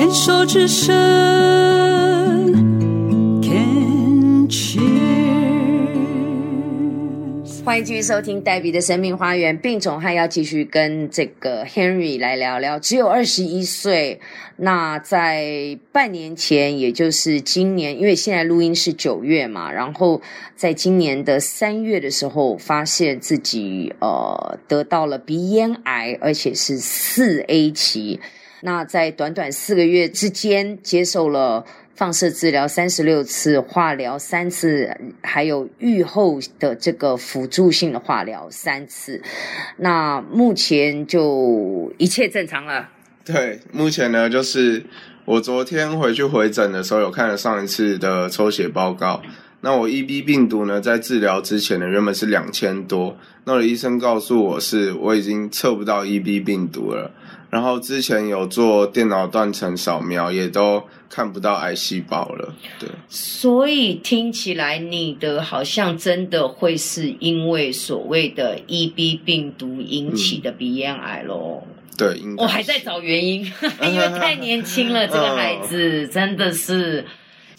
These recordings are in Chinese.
牵手之声，Can cheers。欢迎继续收听黛比的生命花园，病总还要继续跟这个 Henry 来聊聊。只有二十一岁，那在半年前，也就是今年，因为现在录音是九月嘛，然后在今年的三月的时候，发现自己呃得到了鼻咽癌，而且是四 A 期。那在短短四个月之间，接受了。放射治疗三十六次，化疗三次，还有愈后的这个辅助性的化疗三次。那目前就一切正常了。对，目前呢，就是我昨天回去回诊的时候，有看了上一次的抽血报告。那我 EB 病毒呢，在治疗之前呢，原本是两千多。那我的医生告诉我是，我已经测不到 EB 病毒了。然后之前有做电脑断层扫描，也都看不到癌细胞了。对，所以听起来你的好像真的会是因为所谓的 EB 病毒引起的鼻咽癌喽？对，我还在找原因，因为太年轻了，这个孩子 真的是。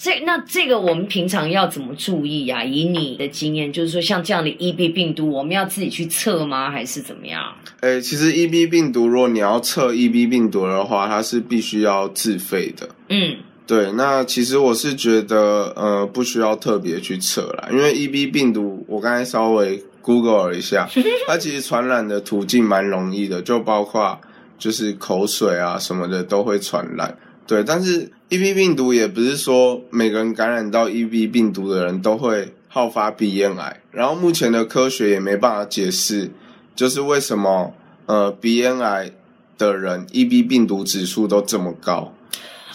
这那这个我们平常要怎么注意呀？以你的经验，就是说像这样的 EB 病毒，我们要自己去测吗？还是怎么样？诶，其实 EB 病毒，如果你要测 EB 病毒的话，它是必须要自费的。嗯，对。那其实我是觉得，呃，不需要特别去测啦，因为 EB 病毒，我刚才稍微 Google 了一下，它其实传染的途径蛮容易的，就包括就是口水啊什么的都会传染。对，但是 EB 病毒也不是说每个人感染到 EB 病毒的人都会好发鼻咽癌，然后目前的科学也没办法解释，就是为什么呃鼻咽癌的人 EB 病毒指数都这么高。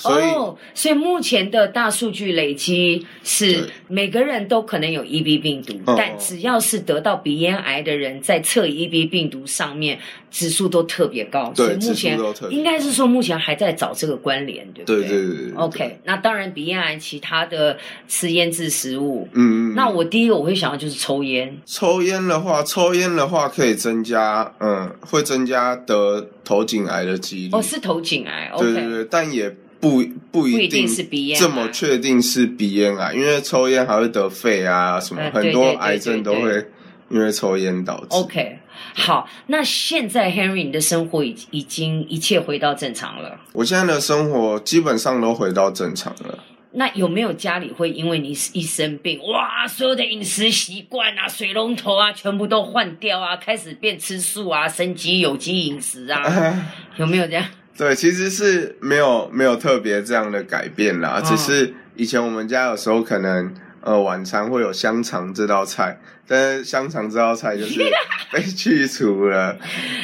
哦，所以目前的大数据累积是每个人都可能有 EB 病毒，但只要是得到鼻咽癌的人，在测 EB 病毒上面指数都特别高。对，目前应该是说目前还在找这个关联，对不对？对对对。OK，那当然鼻咽癌其他的吃腌制食物，嗯嗯。那我第一个我会想到就是抽烟。抽烟的话，抽烟的话可以增加，嗯，会增加得头颈癌的几率。哦，是头颈癌。对对对，但也。不不一定是鼻咽这么确定是鼻炎癌，因为抽烟还会得肺啊什么，很多癌症都会因为抽烟导致。OK，好，那现在 Henry 你的生活已已经一切回到正常了。我现在的生活基本上都回到正常了。那有没有家里会因为你一生病，哇，所有的饮食习惯啊、水龙头啊，全部都换掉啊，开始变吃素啊、升级有机饮食啊？有没有这样？对，其实是没有没有特别这样的改变啦，只是以前我们家有时候可能呃晚餐会有香肠这道菜，但是香肠这道菜就是 被去除了，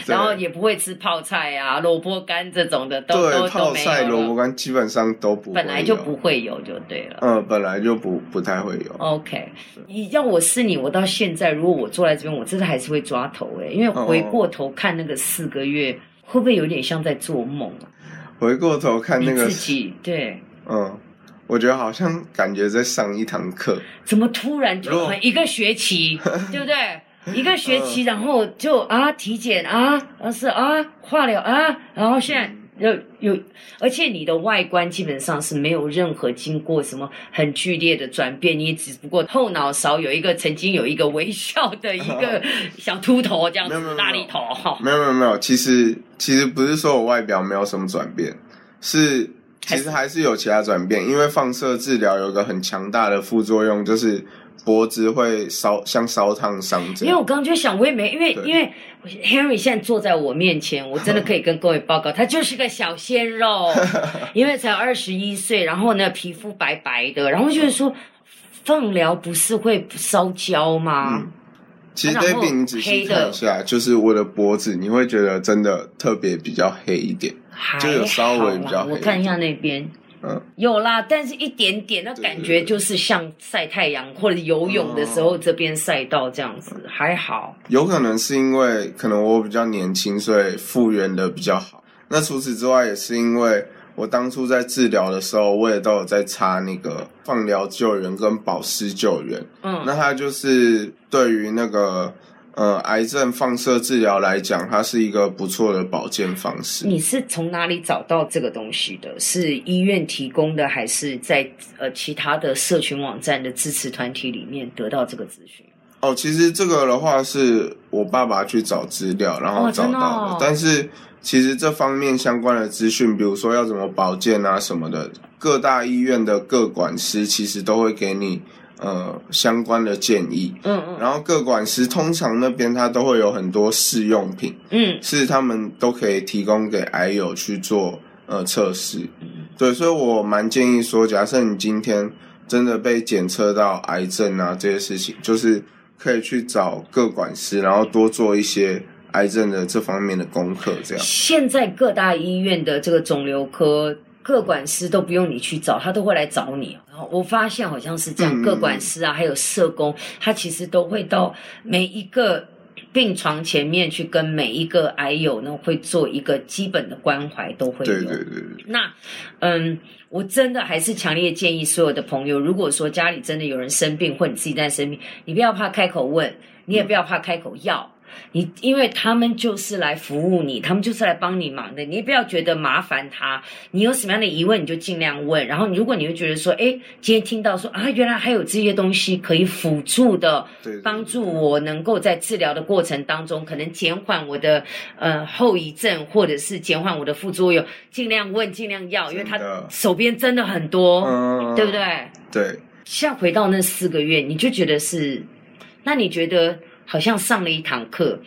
然后也不会吃泡菜啊、萝卜干这种的，都对泡菜、萝卜干基本上都不本来就不会有就对了，嗯，本来就不不太会有。OK，你要我是你，我到现在如果我坐在这边，我真的还是会抓头哎，因为回过头看那个四个月。会不会有点像在做梦啊？回过头看那个自己，对，嗯，我觉得好像感觉在上一堂课。怎么突然就一个学期，对不对？一个学期，然后就啊体检啊，而是啊化疗啊，然后现在。有有，而且你的外观基本上是没有任何经过什么很剧烈的转变，你只不过后脑勺有一个曾经有一个微笑的一个 小秃头这样子，大力头哈。没有没有没有，其实其实不是说我外表没有什么转变，是其实还是有其他转变，因为放射治疗有个很强大的副作用，就是。脖子会烧，像烧烫伤这样。因为我刚刚就想，我也没，因为因为 Henry 现在坐在我面前，我真的可以跟各位报告，他就是个小鲜肉，因为才二十一岁，然后呢皮肤白白的，然后就是说放疗不是会烧焦吗？其实 David，你仔细看一下，就是我的脖子，你会觉得真的特别比较黑一点，就有稍微比较黑。我看一下那边。嗯有啦，但是一点点，那感觉就是像晒太阳或者游泳的时候这边晒到这样子，还好。有可能是因为可能我比较年轻，所以复原的比较好。那除此之外，也是因为我当初在治疗的时候，我也都有在擦那个放疗救援跟保湿救援。嗯，那它就是对于那个呃癌症放射治疗来讲，它是一个不错的保健方式。你是从哪里找到这个东西的？是医院提供的，还是在呃其他的社群网站的支持团体里面得到这个资讯？哦，其实这个的话是我爸爸去找资料，然后哦找到的。但是其实这方面相关的资讯，比如说要怎么保健啊什么的，各大医院的各管师其实都会给你呃相关的建议。嗯嗯然后各管师通常那边他都会有很多试用品，嗯是他们都可以提供给癌友去做呃测试。嗯对，所以我蛮建议说，假设你今天真的被检测到癌症啊这些事情，就是可以去找各管师，然后多做一些癌症的这方面的功课，这样。现在各大医院的这个肿瘤科各管师都不用你去找，他都会来找你。然后我发现好像是这样，嗯各管师啊，还有社工，他其实都会到每一个病床前面去跟每一个癌友呢，会做一个基本的关怀，都会有。对对对对，那，嗯，我真的还是强烈建议所有的朋友，如果说家里真的有人生病，或你自己在生病，你不要怕开口问，你也不要怕开口要。你因为他们就是来服务你，他们就是来帮你忙的，你也不要觉得麻烦他。你有什么样的疑问，你就尽量问。然后，如果你会觉得说，哎，今天听到说啊，原来还有这些东西可以辅助的，帮助我能够在治疗的过程当中，可能减缓我的呃后遗症，或者是减缓我的副作用，尽量问，尽量要，因为他手边真的很多，嗯，对不？对？对，下回到那四个月，你就觉得是，那你觉得好像上了一堂课，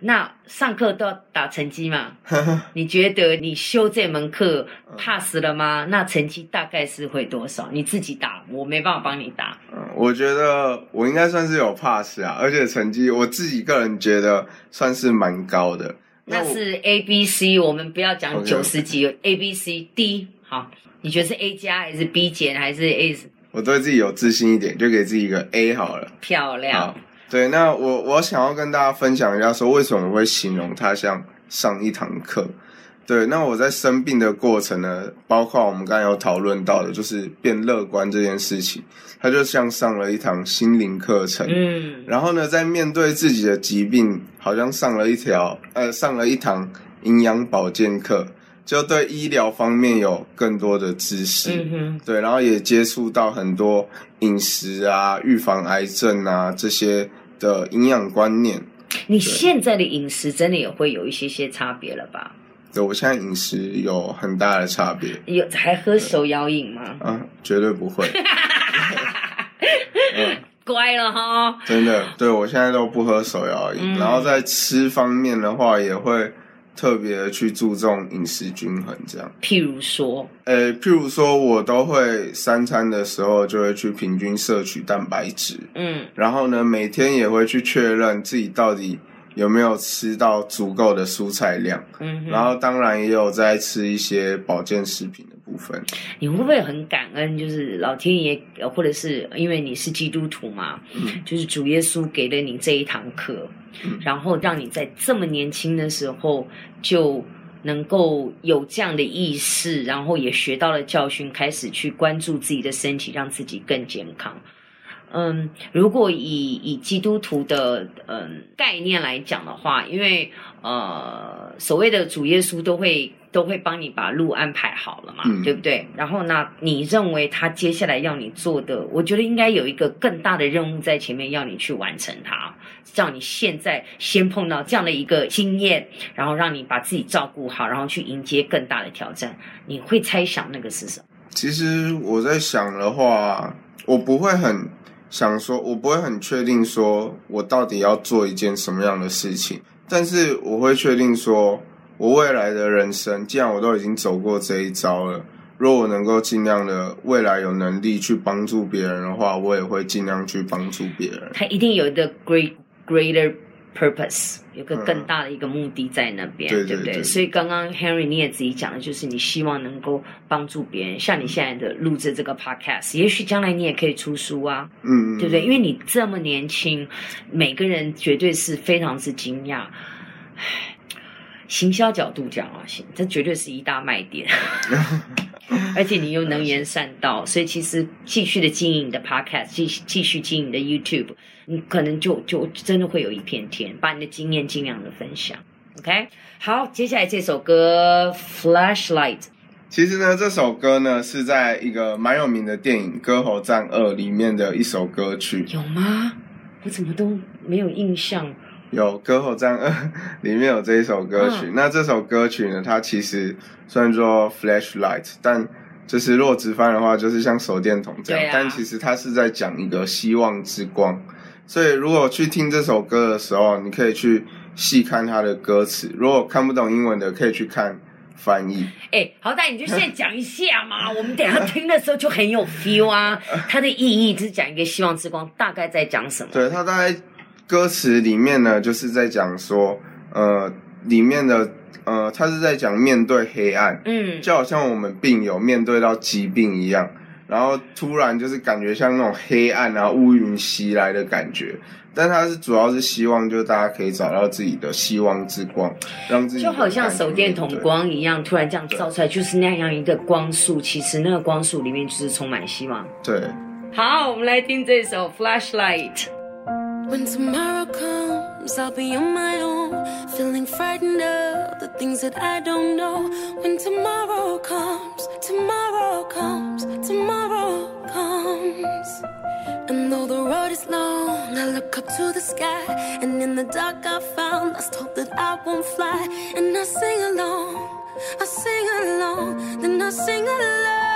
那上课都要打成绩嘛？你觉得你修这门课 pass 了吗？那成绩大概是会多少？你自己打，我没办法帮你打。嗯，我觉得我应该算是有 pass 啊，而且成绩我自己个人觉得算是蛮高的。我那是 A B C，我们不要讲九十几，A B C D 好，你觉得是 A 加还是 B 减还是 A 我对自己有自信一点，就给自己一个 A 好了。漂亮好？，对，那我我想要跟大家分享一下，说为什么我会形容它像上一堂课。对，那我在生病的过程呢，包括我们刚才有讨论到的，就是变乐观这件事情，它就像上了一堂心灵课程。嗯，然后呢，在面对自己的疾病，好像上了一条呃，上了一堂营养保健课，就对医疗方面有更多的知识。嗯，对，然后也接触到很多饮食啊、预防癌症啊这些的营养观念。你现在的饮食真的也会有一些些差别了吧？对我现在饮食有很大的差别有还喝手摇饮吗？啊，绝对不会，嗯，乖了哈，真的，对我现在都不喝手摇饮，嗯然后在吃方面的话，也会特别的去注重饮食均衡这样。譬如说，呃，譬如说，我都会三餐的时候就会去平均摄取蛋白质，嗯。然后呢，每天也会去确认自己到底有没有吃到足够的蔬菜量，嗯，然后当然也有在吃一些保健食品的部分。你会不会很感恩？就是老天爷，呃或者是因为你是基督徒嘛，嗯就是主耶稣给了你这一堂课，嗯然后让你在这么年轻的时候就能够有这样的意识，然后也学到了教训，开始去关注自己的身体，让自己更健康。嗯，如果以以基督徒的嗯概念来讲的话，因为呃所谓的主耶稣都会都会帮你把路安排好了嘛，嗯对不对？然后呢，你认为他接下来要你做的，我觉得应该有一个更大的任务在前面要你去完成它，叫你现在先碰到这样的一个经验，然后让你把自己照顾好，然后去迎接更大的挑战。你会猜想那个是什么？其实我在想的话，我不会很想说，我不会很确定说我到底要做一件什么样的事情，但是我会确定说，我未来的人生，既然我都已经走过这一招了，如果我能够尽量的未来有能力去帮助别人的话，我也会尽量去帮助别人。他一定有一个 great greater purpose，有个更大的一个目的在那边，不对？对对对所以刚刚 Henry 你也自己讲的，就是你希望能够帮助别人，像你现在的录制这个 podcast，也许将来你也可以出书啊，嗯，对不对？因为你这么年轻，每个人绝对是非常之惊讶。行销角度讲啊，行，这绝对是一大卖点。而且你又能言善道，所以其实继续的经营你的 podcast，继继续经营你的 YouTube，你可能就就真的会有一片天，把你的经验尽量的分享。OK，好，接下来这首歌《Flashlight》。其实呢，这首歌呢是在一个蛮有名的电影《歌喉战二》里面的一首歌曲。有吗？我怎么都没有印象。有《歌喉战二》里面有这一首歌曲。嗯那这首歌曲呢，它其实虽然说 flashlight，但就是若直翻的话，就是像手电筒这样。啊但其实它是在讲一个希望之光。所以如果去听这首歌的时候，你可以去细看它的歌词。如果看不懂英文的，可以去看翻译。哎，好歹你就现在讲一下嘛，我们等下听的时候就很有 feel 啊。它的意义就是讲一个希望之光，大概在讲什么？对，它大概歌词里面呢，就是在讲说，呃，里面的呃，他是在讲面对黑暗，嗯，就好像我们病友面对到疾病一样，然后突然就是感觉像那种黑暗啊、乌云袭来的感觉。但他是主要是希望，就是大家可以找到自己的希望之光，让自己就好像手电筒光一样，突然这样照出来，就是那样一个光束。其实那个光束里面就是充满希望。对。好，我们来听这首《Flashlight》。When tomorrow comes, I'll be on my own, feeling frightened of the things that I don't know. When tomorrow comes, tomorrow comes, tomorrow comes. And though the road is long, I look up to the sky, and in the dark I found lost hope that I won't fly. And I sing along, I sing along, then I sing along.